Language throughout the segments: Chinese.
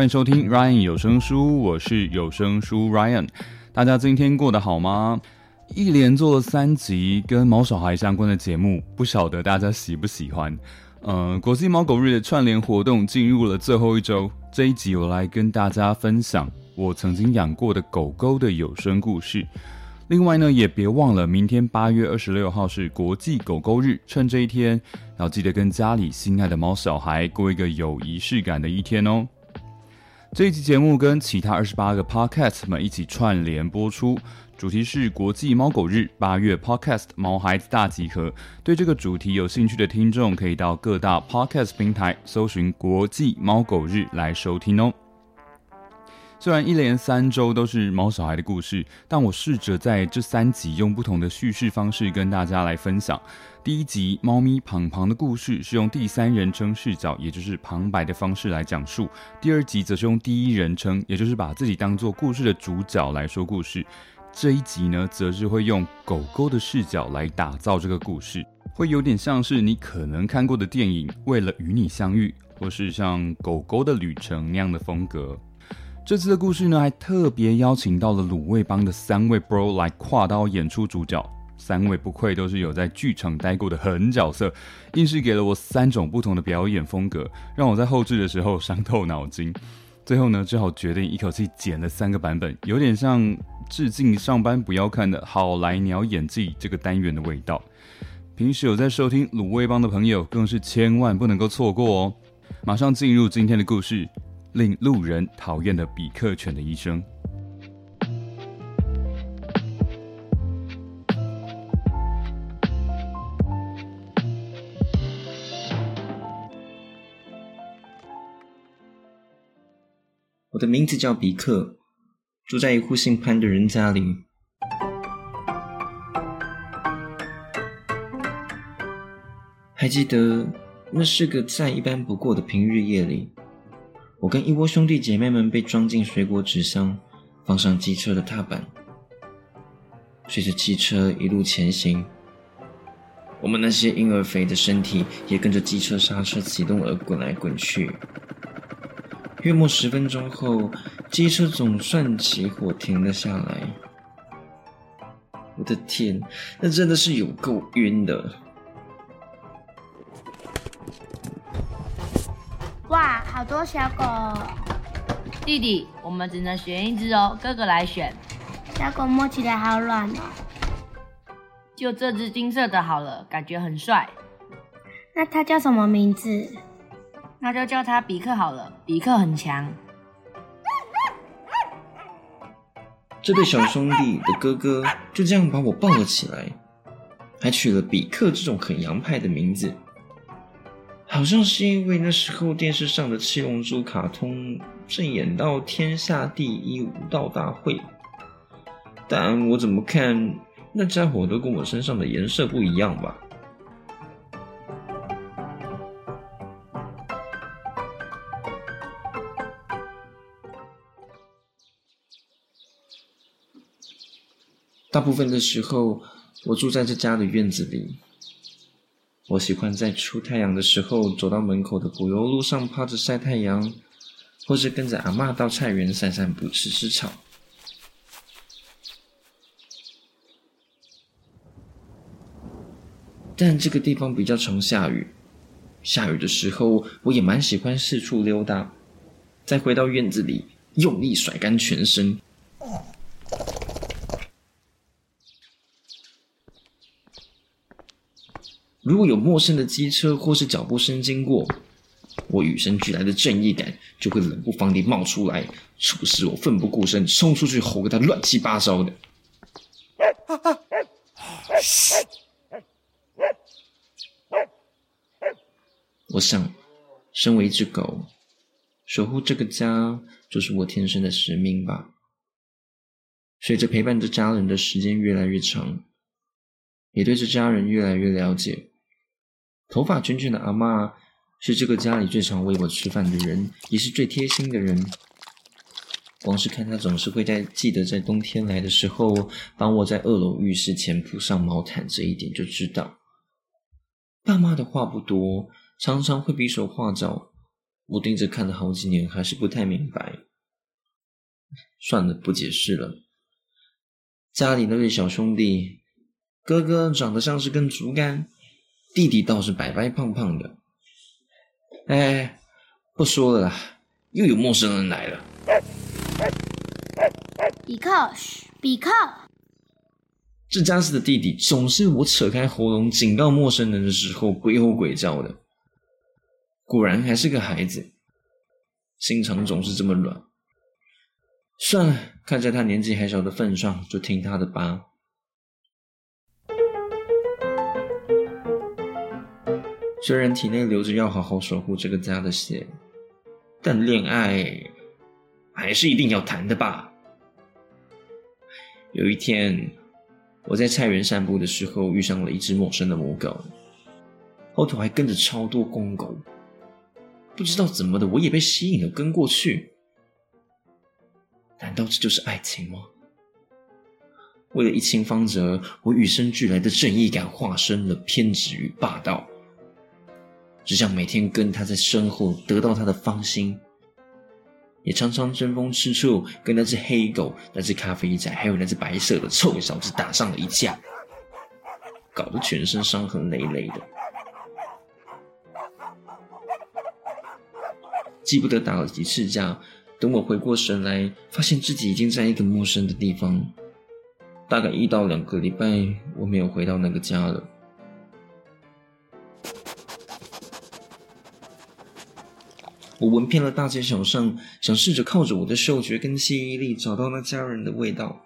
欢迎收听 Ryan 有声书，我是有声书 Ryan。大家今天过得好吗？一连做了三集跟毛小孩相关的节目，不晓得大家喜不喜欢？呃，国际猫狗日的串联活动进入了最后一周，这一集我来跟大家分享我曾经养过的狗狗的有声故事。另外呢，也别忘了明天八月二十六号是国际狗狗日，趁这一天要记得跟家里心爱的猫小孩过一个有仪式感的一天哦。这一期节目跟其他二十八个 podcast 们一起串联播出，主题是国际猫狗日，八月 podcast 毛孩子大集合。对这个主题有兴趣的听众，可以到各大 podcast 平台搜寻“国际猫狗日”来收听哦。虽然一连三周都是猫小孩的故事，但我试着在这三集用不同的叙事方式跟大家来分享。第一集猫咪庞庞的故事是用第三人称视角，也就是旁白的方式来讲述；第二集则是用第一人称，也就是把自己当做故事的主角来说故事。这一集呢，则是会用狗狗的视角来打造这个故事，会有点像是你可能看过的电影《为了与你相遇》，或是像《狗狗的旅程》那样的风格。这次的故事呢，还特别邀请到了鲁味帮的三位 bro 来跨刀演出主角。三位不愧都是有在剧场待过的狠角色，硬是给了我三种不同的表演风格，让我在后置的时候伤透脑筋。最后呢，只好决定一口气剪了三个版本，有点像致敬上班不要看的好来鸟演技这个单元的味道。平时有在收听鲁味帮的朋友，更是千万不能够错过哦！马上进入今天的故事，令路人讨厌的比克犬的一生。我的名字叫比克，住在一户姓潘的人家里。还记得那是个再一般不过的平日夜里，我跟一窝兄弟姐妹们被装进水果纸箱，放上机车的踏板，随着汽车一路前行，我们那些婴儿肥的身体也跟着机车刹车启动而滚来滚去。约莫十分钟后，机车总算起火停了下来。我的天，那真的是有够晕的！好多小狗！弟弟，我们只能选一只哦，哥哥来选。小狗摸起来好软哦。就这只金色的好了，感觉很帅。那它叫什么名字？那就叫它比克好了，比克很强。这对小兄弟的哥哥就这样把我抱了起来，还取了比克这种很洋派的名字，好像是因为那时候电视上的七龙珠卡通正演到天下第一武道大会，但我怎么看那家伙都跟我身上的颜色不一样吧。大部分的时候，我住在这家的院子里。我喜欢在出太阳的时候，走到门口的柏油路上趴着晒太阳，或是跟着阿妈到菜园散散步、吃吃草。但这个地方比较常下雨，下雨的时候，我也蛮喜欢四处溜达，再回到院子里，用力甩干全身。如果有陌生的机车或是脚步声经过，我与生俱来的正义感就会冷不防地冒出来，促使我奋不顾身冲出去吼个他乱七八糟的。我想，身为一只狗，守护这个家就是我天生的使命吧。随着陪伴着家人的时间越来越长，也对这家人越来越了解。头发卷卷的阿妈是这个家里最常喂我吃饭的人，也是最贴心的人。光是看她总是会在记得在冬天来的时候，帮我在二楼浴室前铺上毛毯这一点，就知道爸妈的话不多，常常会比手画脚。我盯着看了好几年，还是不太明白。算了，不解释了。家里那位小兄弟，哥哥长得像是根竹竿，弟弟倒是白白胖胖的。哎，不说了啦，又有陌生人来了。比克，嘘，比克，这家子的弟弟总是我扯开喉咙警告陌生人的时候鬼吼鬼叫的。果然还是个孩子，心肠总是这么软。算了，看在他年纪还小的份上，就听他的吧。虽然体内流着要好好守护这个家的血，但恋爱还是一定要谈的吧。有一天，我在菜园散步的时候，遇上了一只陌生的母狗，后头还跟着超多公狗。不知道怎么的，我也被吸引了，跟过去。难道这就是爱情吗？为了一清方泽，我与生俱来的正义感化身了偏执与霸道，只想每天跟他在身后得到他的芳心，也常常争风吃醋，跟那只黑狗、那只咖啡仔，还有那只白色的臭小子打上了一架，搞得全身伤痕累累的。记不得打了几次架。等我回过神来，发现自己已经在一个陌生的地方。大概一到两个礼拜，我没有回到那个家了。我闻遍了大街小巷，想试着靠着我的嗅觉跟记忆力找到那家人的味道。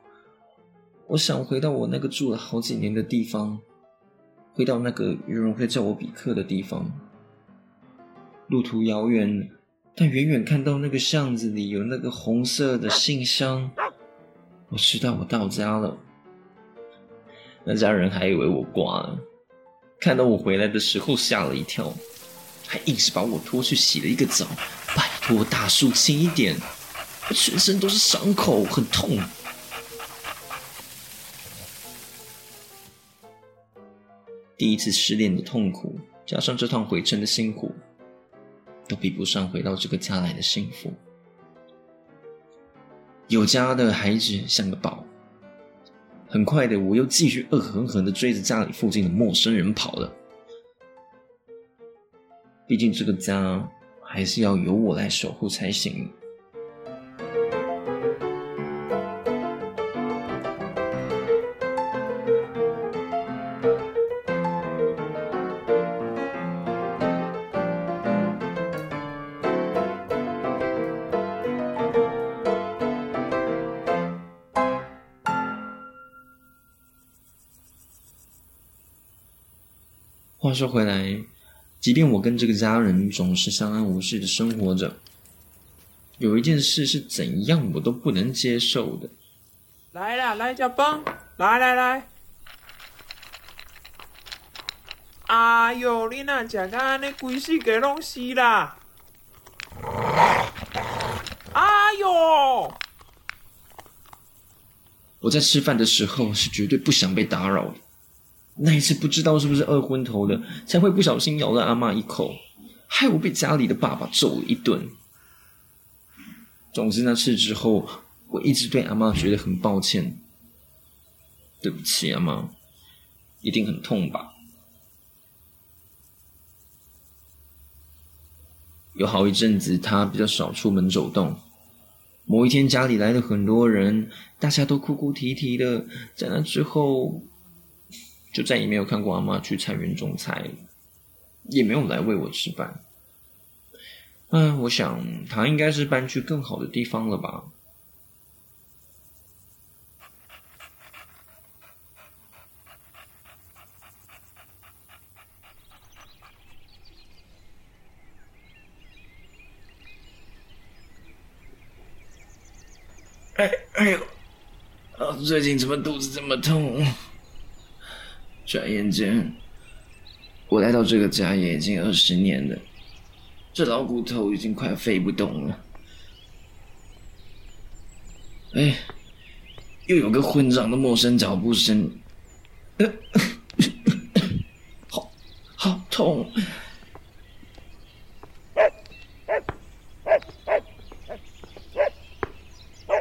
我想回到我那个住了好几年的地方，回到那个有人会叫我比克的地方。路途遥远。但远远看到那个巷子里有那个红色的信箱，我知道我到家了。那家人还以为我挂了，看到我回来的时候吓了一跳，还硬是把我拖去洗了一个澡。拜托大叔轻一点，我全身都是伤口，很痛。第一次失恋的痛苦，加上这趟回程的辛苦。都比不上回到这个家来的幸福。有家的孩子像个宝。很快的，我又继续恶狠狠的追着家里附近的陌生人跑了。毕竟这个家还是要由我来守护才行。话说回来，即便我跟这个家人总是相安无事的生活着，有一件事是怎样我都不能接受的。来啦，来吃饭，来来来。哎呦，你那食到安尼，规世界拢是啦！哎呦！我在吃饭的时候是绝对不想被打扰的。那一次不知道是不是饿昏头的，才会不小心咬了阿妈一口，害我被家里的爸爸揍了一顿。总之那次之后，我一直对阿妈觉得很抱歉。对不起，阿妈，一定很痛吧？有好一阵子，他比较少出门走动。某一天家里来了很多人，大家都哭哭啼啼的。在那之后。就再也没有看过阿妈去菜园种菜，也没有来喂我吃饭。嗯，我想她应该是搬去更好的地方了吧。哎哎呦，啊，最近怎么肚子这么痛？转眼间，我来到这个家也已经二十年了，这老骨头已经快飞不动了。哎，又有个混账的陌生脚步声，好，好痛！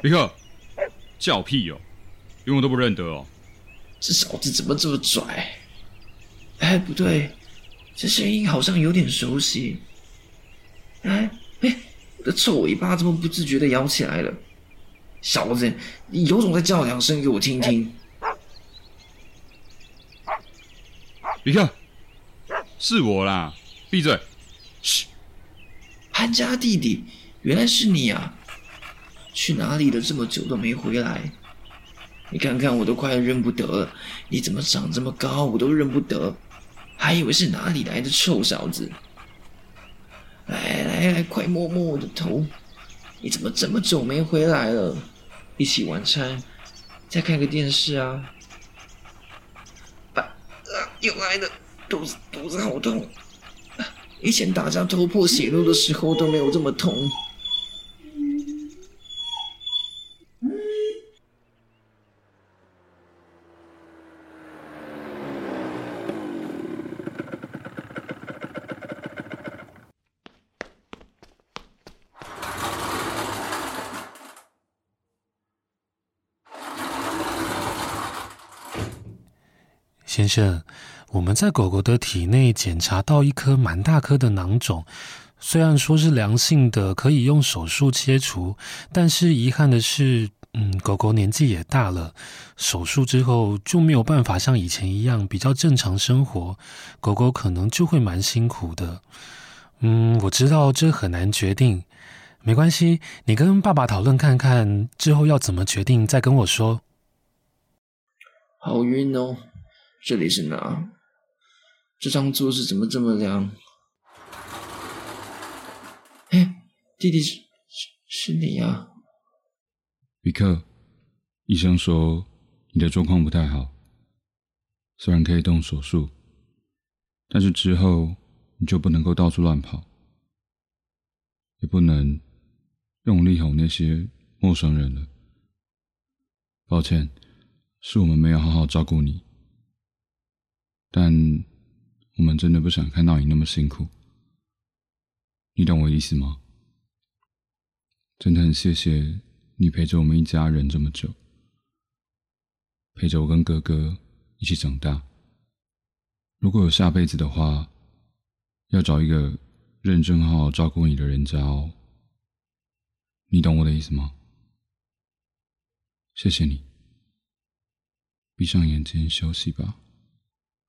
比克，叫屁哦，连我都不认得哦。这小子怎么这么拽？哎，不对，这声音好像有点熟悉。哎哎，我的臭尾巴怎么不自觉的摇起来了？小子，你有种再叫两声给我听听。你看，是我啦，闭嘴！嘘，潘家弟弟，原来是你啊！去哪里了？这么久都没回来。你看看，我都快认不得了。你怎么长这么高，我都认不得，还以为是哪里来的臭小子。来来来，快摸摸我的头。你怎么这么久没回来了？一起晚餐，再看个电视啊！啊，又来了，肚子肚子好痛。以前打架头破血流的时候都没有这么痛。先生，我们在狗狗的体内检查到一颗蛮大颗的囊肿，虽然说是良性的，可以用手术切除，但是遗憾的是，嗯，狗狗年纪也大了，手术之后就没有办法像以前一样比较正常生活，狗狗可能就会蛮辛苦的。嗯，我知道这很难决定，没关系，你跟爸爸讨论看看，之后要怎么决定再跟我说。好晕哦。这里是哪？这张桌子怎么这么凉？哎，弟弟是是是你啊，比克。医生说你的状况不太好，虽然可以动手术，但是之后你就不能够到处乱跑，也不能用力哄那些陌生人了。抱歉，是我们没有好好照顾你。但我们真的不想看到你那么辛苦，你懂我意思吗？真的很谢谢你陪着我们一家人这么久，陪着我跟哥哥一起长大。如果有下辈子的话，要找一个认真好好照顾你的人家哦。你懂我的意思吗？谢谢你，闭上眼睛休息吧。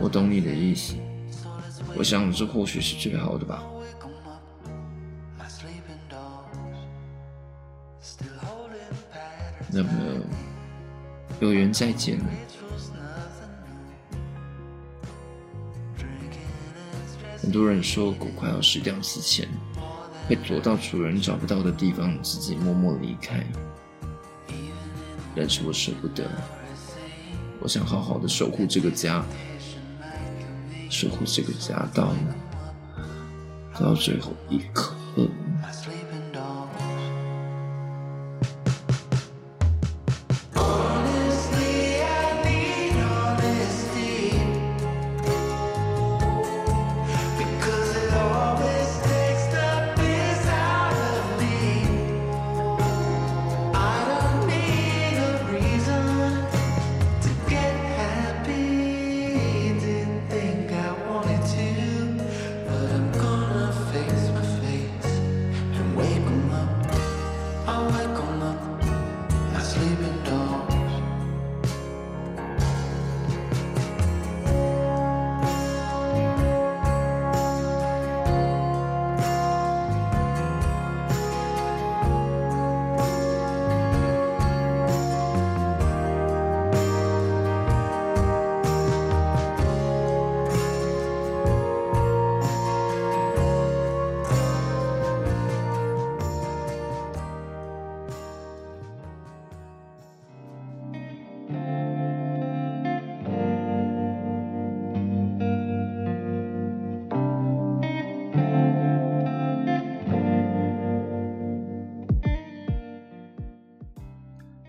我懂你的意思，我想这或许是最好的吧。那么，有缘再见了。很多人说，狗快要死掉之前，会躲到主人找不到的地方，自己默默离开。但是我舍不得，我想好好的守护这个家。守护这个家到到最后一刻。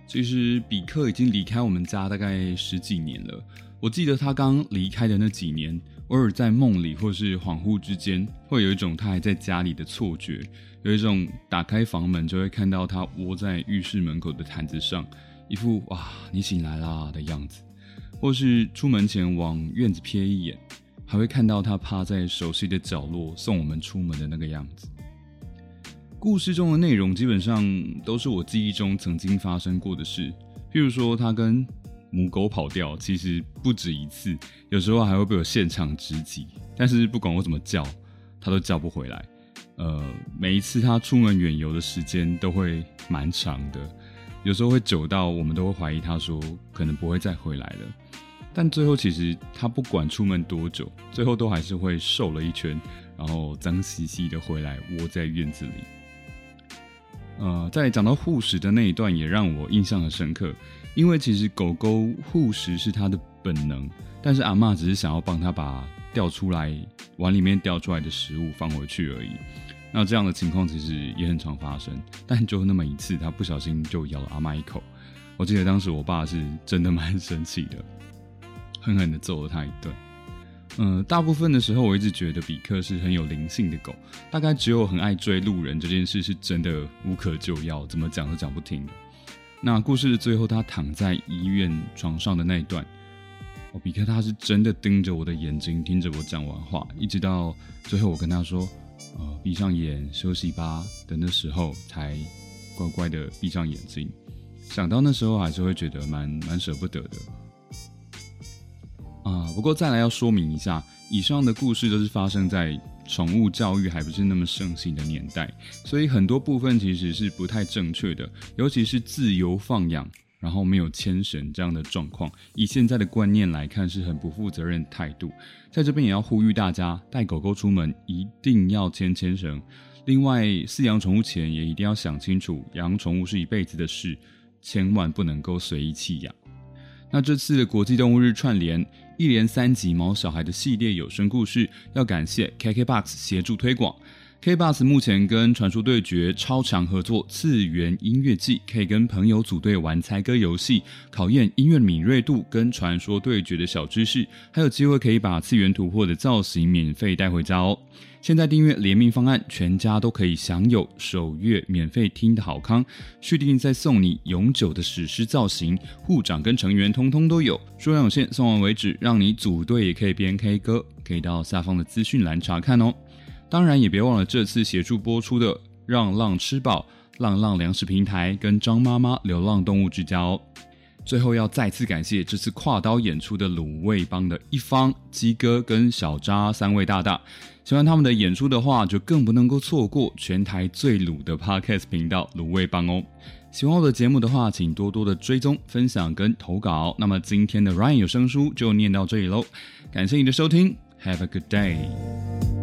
其实比克已经离开我们家大概十几年了。我记得他刚离开的那几年，偶尔在梦里或是恍惚之间，会有一种他还在家里的错觉，有一种打开房门就会看到他窝在浴室门口的毯子上，一副哇你醒来啦的样子，或是出门前往院子瞥一眼，还会看到他趴在熟悉的角落送我们出门的那个样子。故事中的内容基本上都是我记忆中曾经发生过的事，譬如说他跟母狗跑掉，其实不止一次，有时候还会被我现场直击。但是不管我怎么叫，他都叫不回来。呃，每一次他出门远游的时间都会蛮长的，有时候会久到我们都会怀疑他说可能不会再回来了。但最后其实他不管出门多久，最后都还是会瘦了一圈，然后脏兮兮的回来窝在院子里。呃，在讲到护食的那一段也让我印象很深刻，因为其实狗狗护食是它的本能，但是阿妈只是想要帮它把掉出来碗里面掉出来的食物放回去而已。那这样的情况其实也很常发生，但就那么一次，它不小心就咬了阿妈一口。我记得当时我爸是真的蛮生气的，狠狠的揍了它一顿。嗯，大部分的时候，我一直觉得比克是很有灵性的狗。大概只有很爱追路人这件事是真的无可救药，怎么讲都讲不听的。那故事的最后，他躺在医院床上的那一段，哦，比克他是真的盯着我的眼睛，听着我讲完话，一直到最后我跟他说：“呃，闭上眼休息吧。”的那时候，才乖乖的闭上眼睛。想到那时候，还是会觉得蛮蛮舍不得的。不过再来要说明一下，以上的故事都是发生在宠物教育还不是那么盛行的年代，所以很多部分其实是不太正确的，尤其是自由放养，然后没有牵绳这样的状况，以现在的观念来看是很不负责任态度。在这边也要呼吁大家，带狗狗出门一定要牵牵绳。另外，饲养宠物前也一定要想清楚，养宠物是一辈子的事，千万不能够随意弃养。那这次的国际动物日串联。一连三集毛小孩的系列有声故事，要感谢 KKBOX 协助推广。KKBOX 目前跟传说对决超强合作，次元音乐季可以跟朋友组队玩猜歌游戏，考验音乐敏锐度跟传说对决的小知识，还有机会可以把次元突破的造型免费带回家哦。现在订阅联名方案，全家都可以享有首月免费听的好康，续订再送你永久的史诗造型，护长跟成员通通都有，数量有限，送完为止，让你组队也可以边 K 歌，可以到下方的资讯栏查看哦。当然也别忘了这次协助播出的让浪吃饱、浪浪粮食平台跟张妈妈流浪动物之家哦。最后要再次感谢这次跨刀演出的卤味帮的一方鸡哥跟小渣三位大大，喜欢他们的演出的话，就更不能够错过全台最卤的 Podcast 频道卤味帮哦。喜欢我的节目的话，请多多的追踪、分享跟投稿。那么今天的 Ryan 有声书就念到这里喽，感谢你的收听，Have a good day。